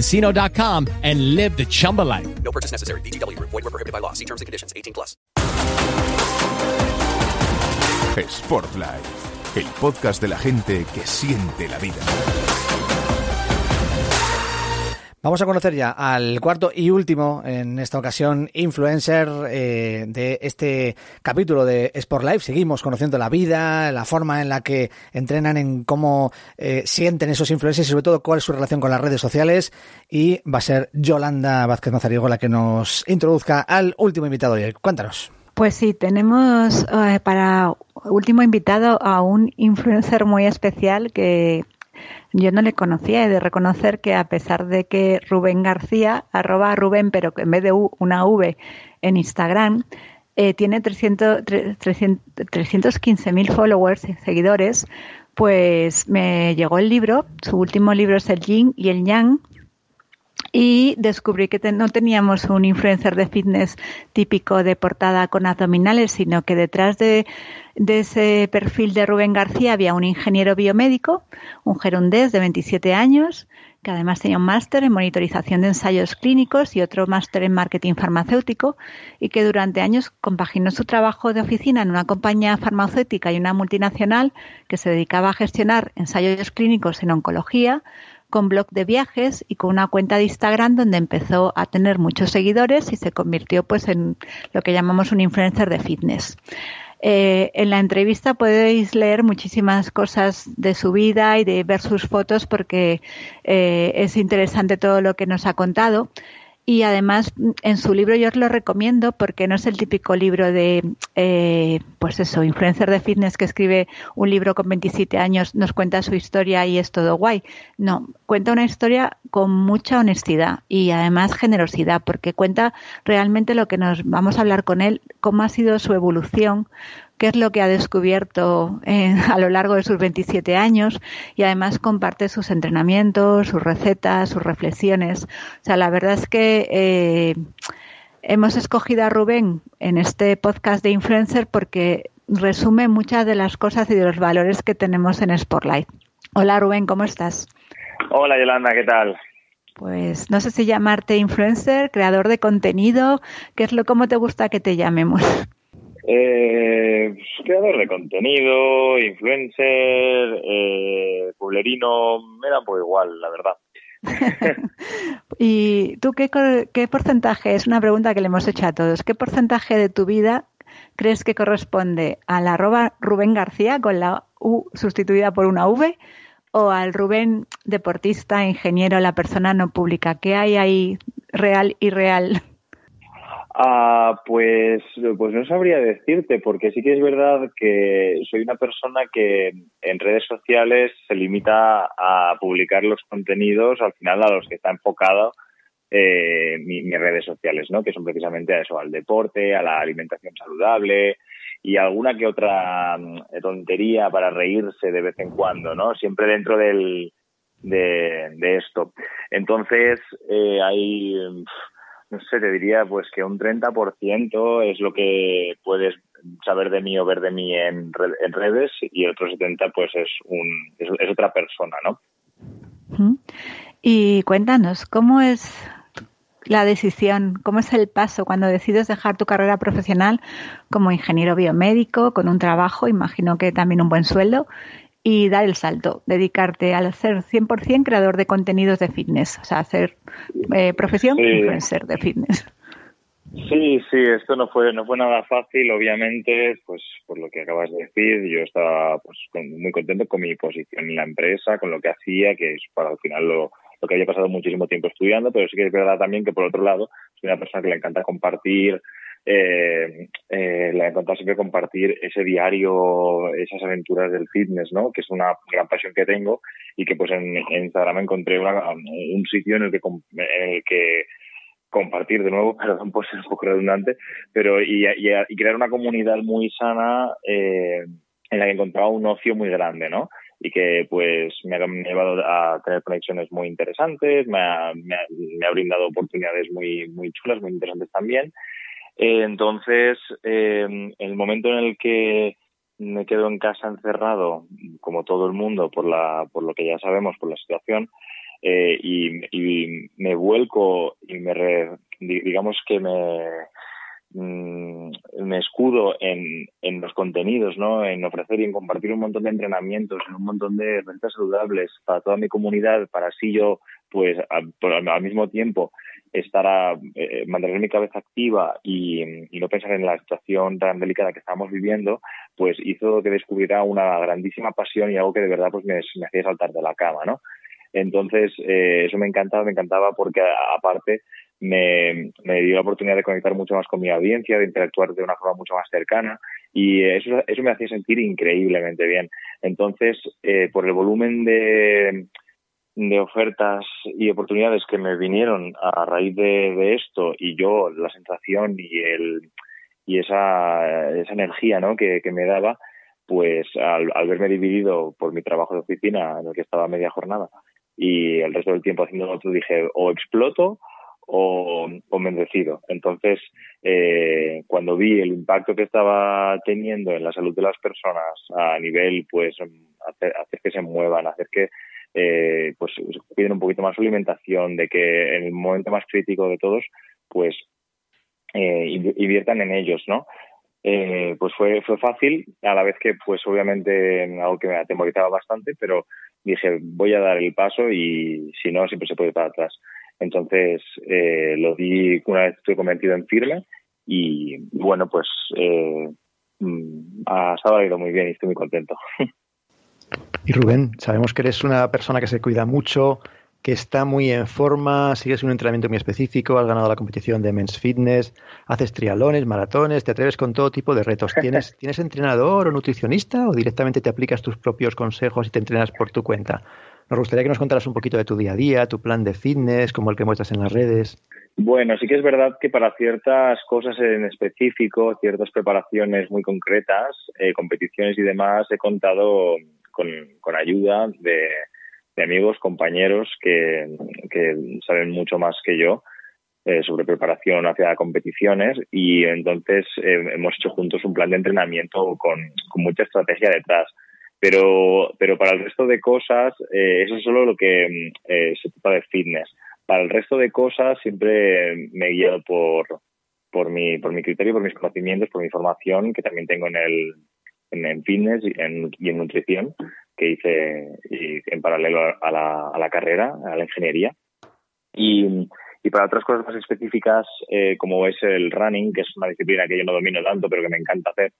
chumbacasino.com and live the Chumba life. No purchase necessary. DTW, void, were prohibited by law. See terms and conditions 18 plus. Sport Life, el podcast de la gente que siente la vida. Vamos a conocer ya al cuarto y último, en esta ocasión, influencer eh, de este capítulo de Sport Life. Seguimos conociendo la vida, la forma en la que entrenan, en cómo eh, sienten esos influencers y sobre todo cuál es su relación con las redes sociales. Y va a ser Yolanda Vázquez Mazariego la que nos introduzca al último invitado de hoy. Cuéntanos. Pues sí, tenemos eh, para último invitado a un influencer muy especial que yo no le conocía. He de reconocer que a pesar de que Rubén García, arroba Rubén, pero en vez de una V en Instagram, eh, tiene 300, 315.000 followers, seguidores, pues me llegó el libro. Su último libro es El Yin y el Yang, y descubrí que no teníamos un influencer de fitness típico de portada con abdominales, sino que detrás de, ese perfil de Rubén García había un ingeniero biomédico, un gerundés de 27 años, que además tenía un máster en monitorización de ensayos clínicos y otro máster en marketing farmacéutico, y que durante años compaginó su trabajo de oficina en una compañía farmacéutica y una multinacional que se dedicaba a gestionar ensayos clínicos en oncología con blog de viajes y con una cuenta de Instagram donde empezó a tener muchos seguidores y se convirtió pues en lo que llamamos un influencer de fitness. Eh, en la entrevista podéis leer muchísimas cosas de su vida y de ver sus fotos porque eh, es interesante todo lo que nos ha contado. Y además, en su libro yo os lo recomiendo porque no es el típico libro de, eh, pues eso, influencer de fitness que escribe un libro con 27 años, nos cuenta su historia y es todo guay. No, cuenta una historia con mucha honestidad y además generosidad porque cuenta realmente lo que nos vamos a hablar con él, cómo ha sido su evolución, qué es lo que ha descubierto eh, a lo largo de sus 27 años y además comparte sus entrenamientos, sus recetas, sus reflexiones. O sea, la verdad es que eh, hemos escogido a Rubén en este podcast de Influencer porque resume muchas de las cosas y de los valores que tenemos en Spotlight. Hola Rubén, ¿cómo estás? Hola Yolanda, ¿qué tal? Pues no sé si llamarte influencer, creador de contenido, ¿qué es lo cómo te gusta que te llamemos? Eh, creador de contenido, influencer, eh, pueblerino, me da pues igual, la verdad. ¿Y tú qué, qué porcentaje? Es una pregunta que le hemos hecho a todos. ¿Qué porcentaje de tu vida crees que corresponde al arroba Rubén García con la U sustituida por una V o al Rubén deportista, ingeniero, la persona no pública? ¿Qué hay ahí real y real? Ah, pues, pues no sabría decirte, porque sí que es verdad que soy una persona que en redes sociales se limita a publicar los contenidos al final a los que está enfocado eh, mis redes sociales, ¿no? Que son precisamente a eso, al deporte, a la alimentación saludable y alguna que otra mm, tontería para reírse de vez en cuando, ¿no? Siempre dentro del de, de esto. Entonces, eh, hay no sé, te diría pues que un 30% es lo que puedes saber de mí o ver de mí en, redes y el otro 70% pues es, un, es, otra persona, ¿no? Y cuéntanos, ¿cómo es la decisión, cómo es el paso cuando decides dejar tu carrera profesional como ingeniero biomédico, con un trabajo, imagino que también un buen sueldo, y dar el salto, dedicarte al ser 100% creador de contenidos de fitness, o sea, hacer eh, profesión influencer de fitness. Sí, sí, esto no fue no fue nada fácil, obviamente, pues por lo que acabas de decir, yo estaba pues muy contento con mi posición en la empresa, con lo que hacía, que es para al final lo, lo que había pasado muchísimo tiempo estudiando, pero sí que es verdad también que por otro lado soy una persona que le encanta compartir, eh, eh, le encanta siempre compartir ese diario, esas aventuras del fitness, ¿no? Que es una gran pasión que tengo y que pues en, en Instagram encontré una, un sitio en el que en el que compartir de nuevo, perdón por ser un poco redundante, pero y, y, y crear una comunidad muy sana eh, en la que encontraba un ocio muy grande, ¿no? Y que pues me ha, llevado a tener conexiones muy interesantes, me ha, me ha, me ha brindado oportunidades muy, muy chulas, muy interesantes también. Eh, entonces, eh, el momento en el que me quedo en casa encerrado, como todo el mundo, por, la, por lo que ya sabemos, por la situación, eh, y, y, me vuelco y me re, digamos que me mm, me escudo en, en los contenidos, ¿no? En ofrecer y en compartir un montón de entrenamientos, en un montón de recetas saludables para toda mi comunidad, para así yo, pues, al, al mismo tiempo estar a eh, mantener mi cabeza activa y, no pensar en la situación tan delicada que estamos viviendo, pues hizo que descubriera una grandísima pasión y algo que de verdad pues me, hacía saltar de la cama, ¿no? Entonces, eh, eso me encantaba, me encantaba porque aparte me, me, dio la oportunidad de conectar mucho más con mi audiencia, de interactuar de una forma mucho más cercana y eso, eso me hacía sentir increíblemente bien. Entonces, eh, por el volumen de, de ofertas y oportunidades que me vinieron a raíz de, esto y yo la sensación y el y esa, esa energía ¿no? que, que me daba, pues al, al verme dividido por mi trabajo de oficina en el que estaba media jornada y el resto del tiempo haciendo otro dije o exploto o, o me decido. Entonces, eh, cuando vi el impacto que estaba teniendo en la salud de las personas a nivel, pues, hacer que se muevan, hacer que eh, pues piden un poquito más su alimentación, de que en el momento más crítico de todos, pues eh, inviertan en ellos, ¿no? Eh, pues fue, fue fácil, a la vez que, pues obviamente, algo que me atemorizaba bastante, pero dije, voy a dar el paso y si no, siempre se puede ir para atrás. Entonces, eh, lo di una vez estoy convertido en firme y, bueno, pues eh, mm, ha, ha ido muy bien y estoy muy contento. Y Rubén, sabemos que eres una persona que se cuida mucho, que está muy en forma, sigues un entrenamiento muy específico, has ganado la competición de Men's Fitness, haces trialones, maratones, te atreves con todo tipo de retos. ¿Tienes, ¿Tienes entrenador o nutricionista o directamente te aplicas tus propios consejos y te entrenas por tu cuenta? Nos gustaría que nos contaras un poquito de tu día a día, tu plan de fitness, como el que muestras en las redes. Bueno, sí que es verdad que para ciertas cosas en específico, ciertas preparaciones muy concretas, eh, competiciones y demás, he contado con, con ayuda de, amigos, compañeros que, saben mucho más que yo eh, sobre preparación hacia competiciones y entonces eh, hemos hecho juntos un plan de entrenamiento con, con mucha estrategia detrás. Pero, pero para el resto de cosas, eh, eso es solo lo que eh, se trata de fitness. Para el resto de cosas siempre me he guiado por, por, mi, por mi criterio, por mis conocimientos, por mi formación que también tengo en el en, fitness y en, y en nutrición que hice en paralelo a la, a la carrera, a la ingeniería. Y, y para otras cosas más específicas, eh, como es el running, que es una disciplina que yo no domino tanto, pero que me encanta hacer,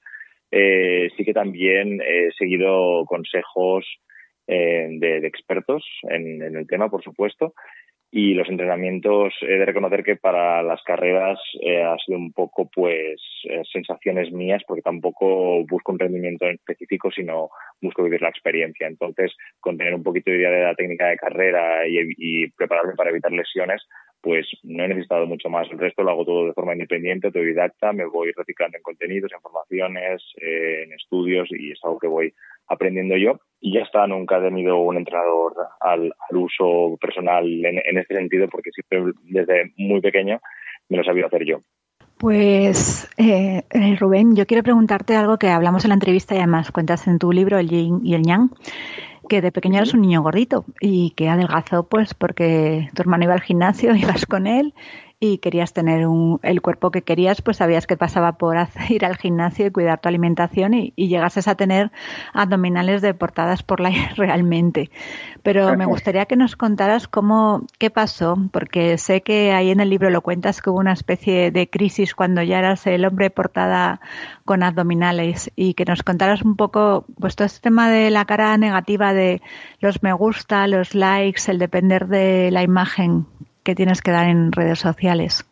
eh, sí que también he seguido consejos eh, de, expertos en, el tema, por supuesto, y los entrenamientos he de reconocer que para las carreras eh, ha sido un poco pues eh, sensaciones mías porque tampoco busco un rendimiento en específico sino busco vivir la experiencia. Entonces con tener un poquito de idea de la técnica de carrera y, y prepararme para evitar lesiones pues no he necesitado mucho más. El resto lo hago todo de forma independiente autodidacta me voy reciclando en contenidos en formaciones eh, en estudios y es algo que voy aprendiendo yo y ya está, nunca he tenido un entrenador al, al uso personal en, en, este sentido porque siempre desde muy pequeño me lo he sabido hacer yo. Pues eh, Rubén, yo quiero preguntarte algo que hablamos en la entrevista y además cuentas en tu libro El Yin y el Yang, que de pequeño eres un niño gordito y que adelgazó pues porque tu hermano iba al gimnasio, ibas con él y querías tener un, el cuerpo que querías, pues sabías que pasaba por ir al gimnasio y cuidar tu alimentación y, y llegases a tener abdominales deportadas por la realmente. Pero me gustaría que nos contaras cómo, qué pasó, porque sé que ahí en el libro lo cuentas que hubo una especie de crisis cuando ya eras el hombre portada con abdominales y que nos contaras un poco, pues todo este tema de la cara negativa de los me gusta, los likes, el depender de la imagen que tienes que dar en redes sociales.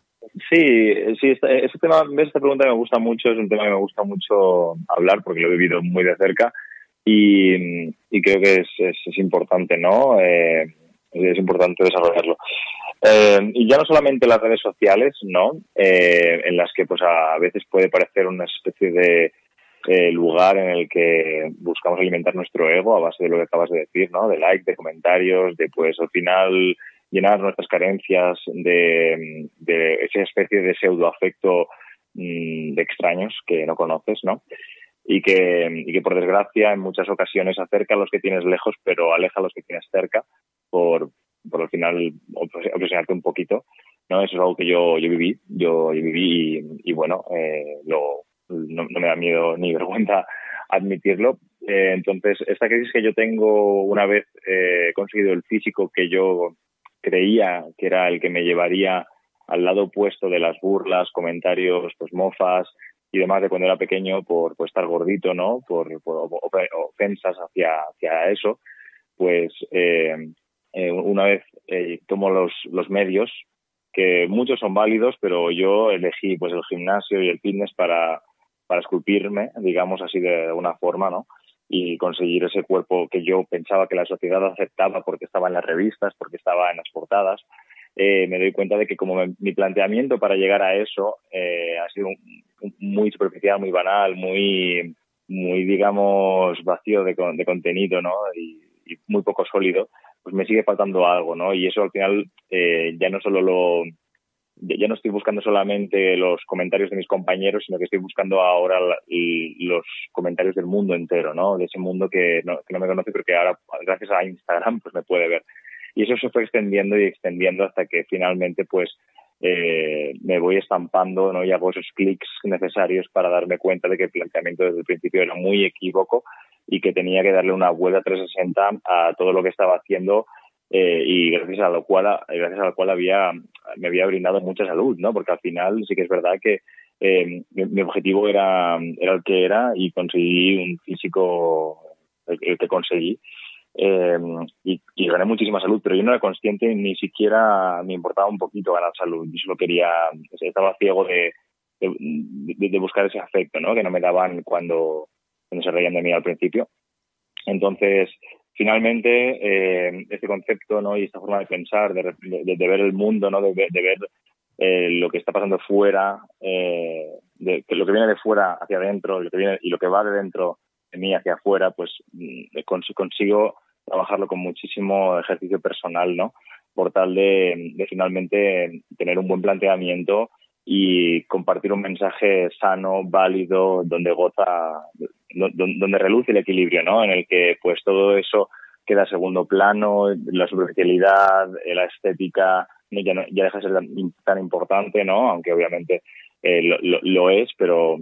Sí, sí, ese tema, esta pregunta me gusta mucho, es un tema que me gusta mucho hablar porque lo he vivido muy de cerca y, creo que es, es, importante, ¿no? Eh, es importante desarrollarlo. Eh, y ya no solamente las redes sociales, ¿no? Eh, en las que pues a veces puede parecer una especie de lugar en el que buscamos alimentar nuestro ego a base de lo que acabas de decir, ¿no? De like, de comentarios, de pues al final llenar nuestras carencias de, esa especie de pseudoafecto mm, de extraños que no conoces, ¿no? Y que, y que por desgracia en muchas ocasiones acerca a los que tienes lejos, pero aleja a los que tienes cerca por, por al final obsesionarte un poquito, ¿no? Eso es algo que yo, yo viví, yo, viví y, bueno, eh, lo, no, me da miedo ni vergüenza admitirlo. Eh, entonces, esta crisis que yo tengo una vez eh, conseguido el físico que yo creía que era el que me llevaría al lado opuesto de las burlas, comentarios, pues mofas y demás de cuando era pequeño por, estar gordito, ¿no? Por, ofensas hacia, hacia eso, pues eh, eh, una vez eh, tomo los, medios, que muchos son válidos, pero yo elegí pues el gimnasio y el fitness para, para esculpirme, digamos así de alguna forma, ¿no? Y conseguir ese cuerpo que yo pensaba que la sociedad aceptaba porque estaba en las revistas, porque estaba en las portadas, eh, me doy cuenta de que como mi planteamiento para llegar a eso eh, ha sido muy superficial, muy banal, muy, muy digamos, vacío de, de contenido, ¿no? Y, y, muy poco sólido, pues me sigue faltando algo, ¿no? Y eso al final eh, ya no solo lo, ya no estoy buscando solamente los comentarios de mis compañeros, sino que estoy buscando ahora los comentarios del mundo entero, ¿no? De ese mundo que no, me conoce, pero que ahora, gracias a Instagram, pues me puede ver. Y eso se fue extendiendo y extendiendo hasta que finalmente, pues, eh, me voy estampando, ¿no? Y hago esos clics necesarios para darme cuenta de que el planteamiento desde el principio era muy equívoco y que tenía que darle una vuelta 360 a todo lo que estaba haciendo eh, y gracias a lo cual gracias a lo cual había me había brindado mucha salud no porque al final sí que es verdad que eh, mi, objetivo era era el que era y conseguí un físico el, que conseguí. Eh, y, gané muchísima salud pero yo no era consciente ni siquiera me importaba un poquito ganar salud. Yo solo quería estaba ciego de, de, de buscar ese afecto no que no me daban cuando cuando se reían de mí al principio. Entonces finalmente eh, este concepto ¿no? y esta forma de pensar, de, ver el mundo, ¿no? de, ver eh, lo que está pasando fuera, eh, de, lo que viene de fuera hacia adentro lo que viene, y lo que va de dentro de mí hacia afuera, pues mm, consigo trabajarlo con muchísimo ejercicio personal, ¿no? Por tal de, de finalmente tener un buen planteamiento y compartir un mensaje sano, válido, donde goza, donde reluce el equilibrio, ¿no? En el que pues todo eso queda a segundo plano, la superficialidad, eh, la estética ya, ya deja de ser tan, importante, ¿no? Aunque obviamente eh, lo, es, pero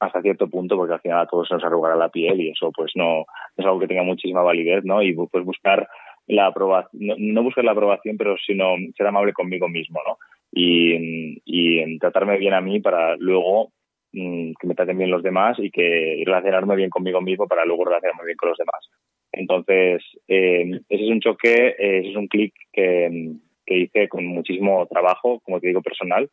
hasta cierto punto, porque al final a todos nos arrugará la piel y eso pues no, es algo que tenga muchísima validez, ¿no? Y pues buscar la aprobación, no, buscar la aprobación, pero sino ser amable conmigo mismo, ¿no? Y, y tratarme bien a mí para luego Mm, que me traten bien los demás y que relacionarme bien conmigo mismo para luego relacionarme bien con los demás. Entonces, eh, ese es un choque, eh, ese es un clic que, hice con muchísimo trabajo, como te digo, personal,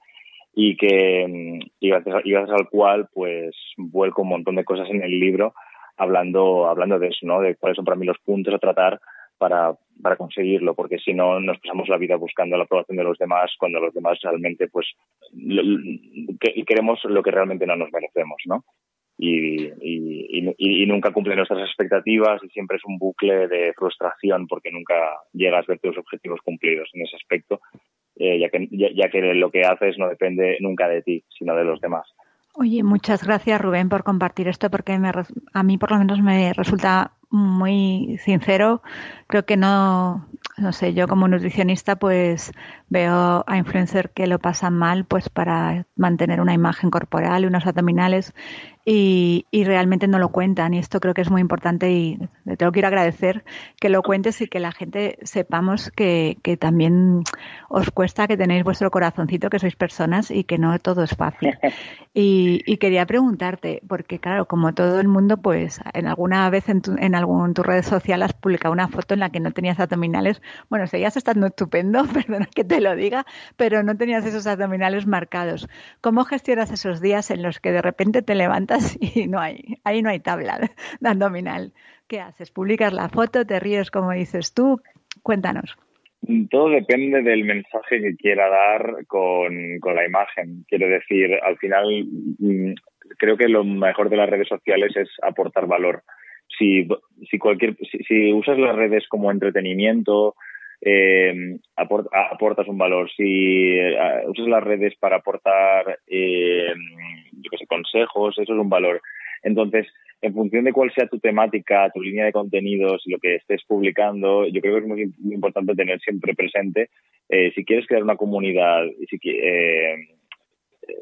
y que mm, y gracias, y gracias al cual pues vuelco un montón de cosas en el libro hablando hablando de eso, ¿no? De cuáles son para mí los puntos a tratar para, para conseguirlo, porque si no nos pasamos la vida buscando la aprobación de los demás cuando los demás realmente pues queremos lo que realmente no nos merecemos, ¿no? Y, y, nunca cumplen nuestras expectativas y siempre es un bucle de frustración porque nunca llegas a ver tus objetivos cumplidos en ese aspecto, eh, ya, que, ya que lo que haces no depende nunca de ti, sino de los demás. Oye, muchas gracias Rubén por compartir esto porque a mí por lo menos me resulta muy sincero. Creo que no, no sé, yo como nutricionista pues veo a influencers que lo pasan mal pues para mantener una imagen corporal y unos abdominales y, y, realmente no lo cuentan y esto creo que es muy importante y te lo quiero agradecer que lo cuentes y que la gente sepamos que, que también os cuesta que tenéis vuestro corazoncito, que sois personas y que no todo es fácil. Y, y quería preguntarte, porque claro, como todo el mundo, pues en alguna vez en, tu, en algún tu red social has publicado una foto en la que no tenías abdominales. Bueno, seguías estando estupendo, perdona que te lo diga, pero no tenías esos abdominales marcados. ¿Cómo gestionas esos días en los que de repente te levantas y no hay, ahí no hay tabla de abdominal? ¿Qué haces? ¿Publicas la foto? ¿Te ríes como dices tú? Cuéntanos. Todo depende del mensaje que quiera dar con, con la imagen. Quiero decir, al final mm, creo que lo mejor de las redes sociales es aportar valor. Si, si, cualquier, si, usas las redes como entretenimiento, eh, aport, aportas un valor. Si uh, usas las redes para aportar, eh, yo que sé, consejos, eso es un valor. Entonces, en función de cuál sea tu temática, tu línea de contenidos lo que estés publicando, yo creo que es muy, muy importante tener siempre presente, eh, si quieres crear una comunidad si, eh,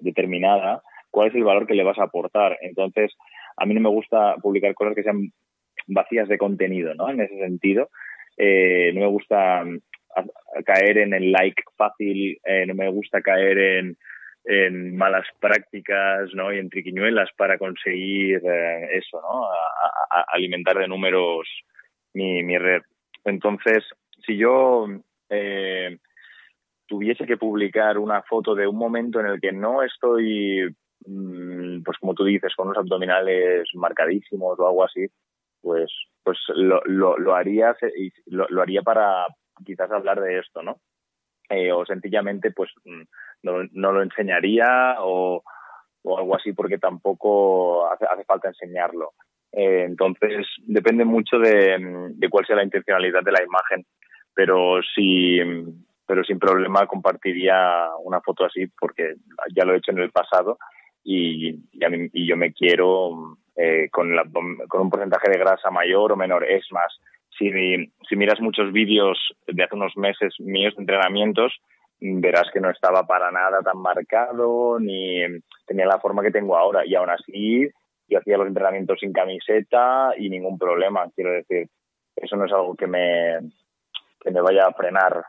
determinada, cuál es el valor que le vas a aportar. Entonces, a mí no me gusta publicar cosas que sean vacías de contenido, ¿no? En ese sentido, eh, no me gusta caer en el like fácil, eh, no me gusta caer en en malas prácticas ¿no? y en triquiñuelas para conseguir eh, eso, ¿no? A, alimentar de números mi, red. Entonces, si yo eh, tuviese que publicar una foto de un momento en el que no estoy, mmm, pues como tú dices, con unos abdominales marcadísimos o algo así, pues, pues lo, lo, lo haría, lo, lo haría para quizás hablar de esto, ¿no? Eh, o sencillamente, pues no, no lo enseñaría o, o, algo así porque tampoco hace, hace falta enseñarlo. Eh, entonces, depende mucho de, de, cuál sea la intencionalidad de la imagen, pero sí, pero sin problema compartiría una foto así porque ya lo he hecho en el pasado y, y, mí, y yo me quiero eh, con, la, con un porcentaje de grasa mayor o menor. Es más, si, si miras muchos vídeos de hace unos meses míos de entrenamientos, verás que no estaba para nada tan marcado ni tenía la forma que tengo ahora. Y aún así yo hacía los entrenamientos sin camiseta y ningún problema. Quiero decir eso no es algo que me que me vaya a frenar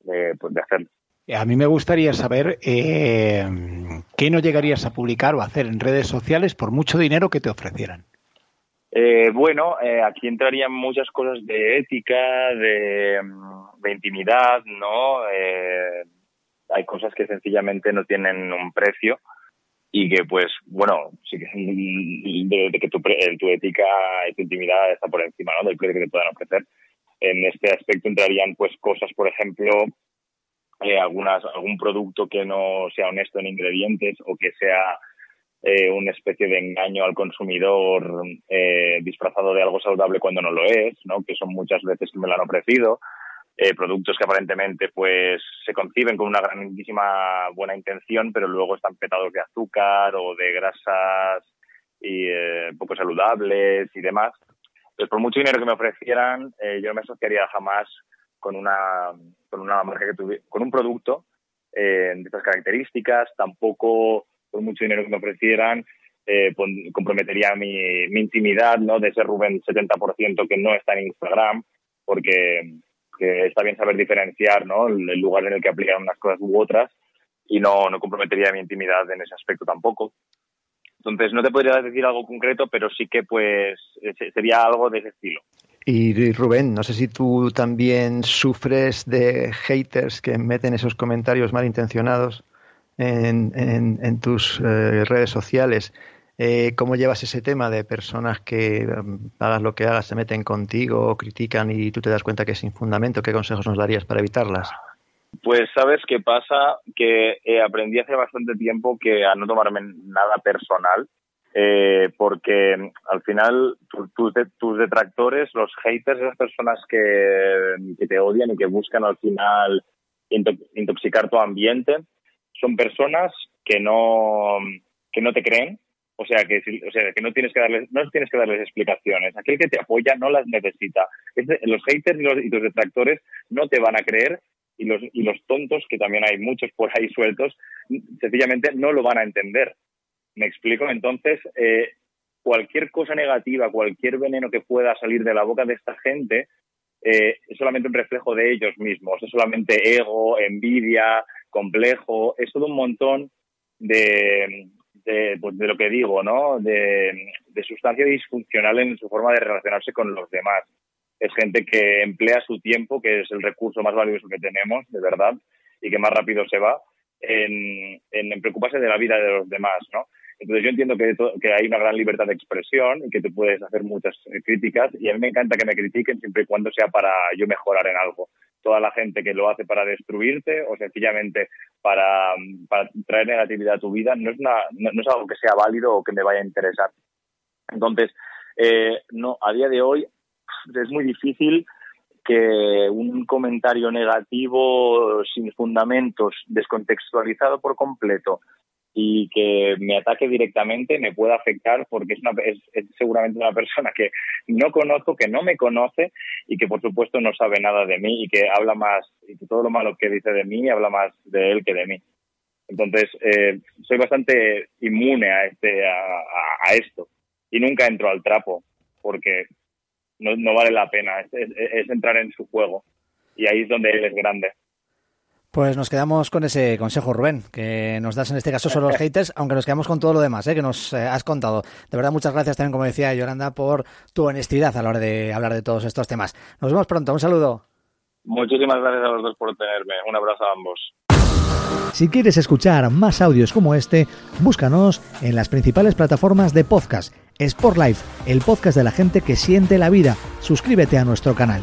de, pues, de hacer. A mí me gustaría saber eh, qué no llegarías a publicar o hacer en redes sociales por mucho dinero que te ofrecieran. Eh, bueno, eh, aquí entrarían muchas cosas de ética, de, de intimidad, ¿no? Eh, hay cosas que sencillamente no tienen un precio y que pues bueno sí que de, de que tu, tu, ética y tu intimidad está por encima ¿no? del precio que te puedan ofrecer. En este aspecto entrarían pues cosas por ejemplo eh, algunas algún producto que no sea honesto en ingredientes o que sea eh, una especie de engaño al consumidor eh, disfrazado de algo saludable cuando no lo es no que son muchas veces que me lo han ofrecido eh, productos que aparentemente pues se conciben con una grandísima buena intención, pero luego están petados de azúcar o de grasas y eh, poco saludables y demás. Pues por mucho dinero que me ofrecieran, eh, yo no me asociaría jamás con una con una marca que con un producto eh, de estas características, tampoco por mucho dinero que me ofrecieran eh, comprometería mi, mi intimidad, ¿no? De ese Rubén 70% que no está en Instagram, porque que está bien saber diferenciar ¿no? el, el lugar en el que aplican unas cosas u otras y no, no comprometería mi intimidad en ese aspecto tampoco. Entonces, no te podría decir algo concreto, pero sí que pues sería algo de ese estilo. Y Rubén, no sé si tú también sufres de haters que meten esos comentarios malintencionados en, en, en tus eh, redes sociales. Eh, ¿Cómo llevas ese tema de personas que um, hagas lo que hagas, se meten contigo, critican y tú te das cuenta que es sin fundamento? ¿Qué consejos nos darías para evitarlas? Pues sabes qué pasa, que eh, aprendí hace bastante tiempo que a no tomarme nada personal, eh, porque al final tu, tu, tus detractores, los haters, esas personas que, que te odian y que buscan al final intoxicar tu ambiente, son personas que no, que no te creen, O sea que, o sea que no tienes que darles, no tienes que darles explicaciones. Aquel que te apoya no las necesita. los haters y los detractores no te van a creer y los, y los tontos, que también hay muchos por ahí sueltos, sencillamente no lo van a entender. ¿Me explico? Entonces, eh, cualquier cosa negativa, cualquier veneno que pueda salir de la boca de esta gente, eh, es solamente un reflejo de ellos mismos, es solamente ego, envidia, complejo, es todo un montón de, de, pues, de lo que digo, ¿no? De, sustancia disfuncional en su forma de relacionarse con los demás es gente que emplea su tiempo, que es el recurso más valioso que tenemos, de verdad, y que más rápido se va, en, en preocuparse de la vida de los demás, ¿no? Entonces yo entiendo que, que, hay una gran libertad de expresión y que te puedes hacer muchas eh, críticas y a mí me encanta que me critiquen siempre y cuando sea para yo mejorar en algo. Toda la gente que lo hace para destruirte o sencillamente para, para traer negatividad a tu vida no es, una, no, es algo que sea válido o que me vaya a interesar. Entonces, eh, no, a día de hoy es muy difícil que un comentario negativo sin fundamentos, descontextualizado por completo y que me ataque directamente me pueda afectar porque es, una, es, seguramente una persona que no conozco, que no me conoce y que por supuesto no sabe nada de mí y que habla más, y que todo lo malo que dice de mí habla más de él que de mí. Entonces, eh, soy bastante inmune a, este, a, a esto y nunca entro al trapo porque no, vale la pena, es, entrar en su juego. Y ahí es donde él es grande. Pues nos quedamos con ese consejo, Rubén, que nos das en este caso sobre los haters, aunque nos quedamos con todo lo demás ¿eh? que nos eh, has contado. De verdad, muchas gracias también, como decía Yolanda, por tu honestidad a la hora de hablar de todos estos temas. Nos vemos pronto, un saludo. Muchísimas gracias a los dos por tenerme. Un abrazo a ambos. Si quieres escuchar más audios como este, búscanos en las principales plataformas de podcast Sport Life, el podcast de la gente que siente la vida. Suscríbete a nuestro canal.